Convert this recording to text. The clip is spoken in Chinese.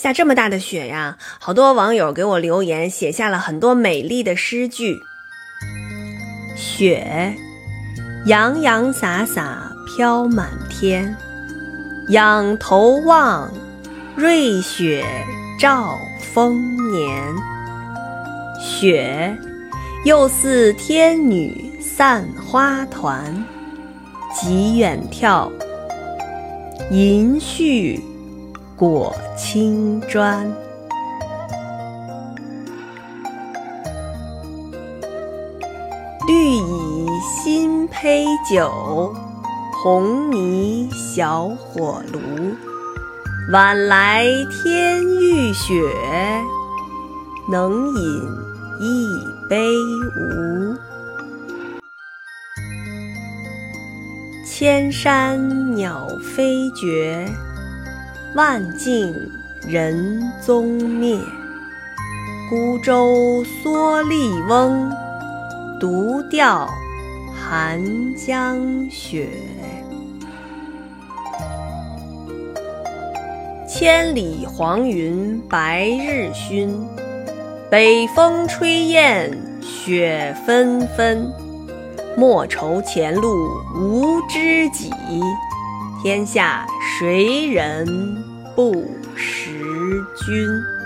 下这么大的雪呀，好多网友给我留言，写下了很多美丽的诗句。雪，洋洋洒洒飘满天，仰头望，瑞雪兆丰年。雪，又似天女散花团，极远眺，银絮。裹青砖，绿蚁新醅酒，红泥小火炉。晚来天欲雪，能饮一杯无？千山鸟飞绝。万径人踪灭，孤舟蓑笠翁，独钓寒江雪。千里黄云白日曛，北风吹雁雪纷纷。莫愁前路无知己。天下谁人不识君？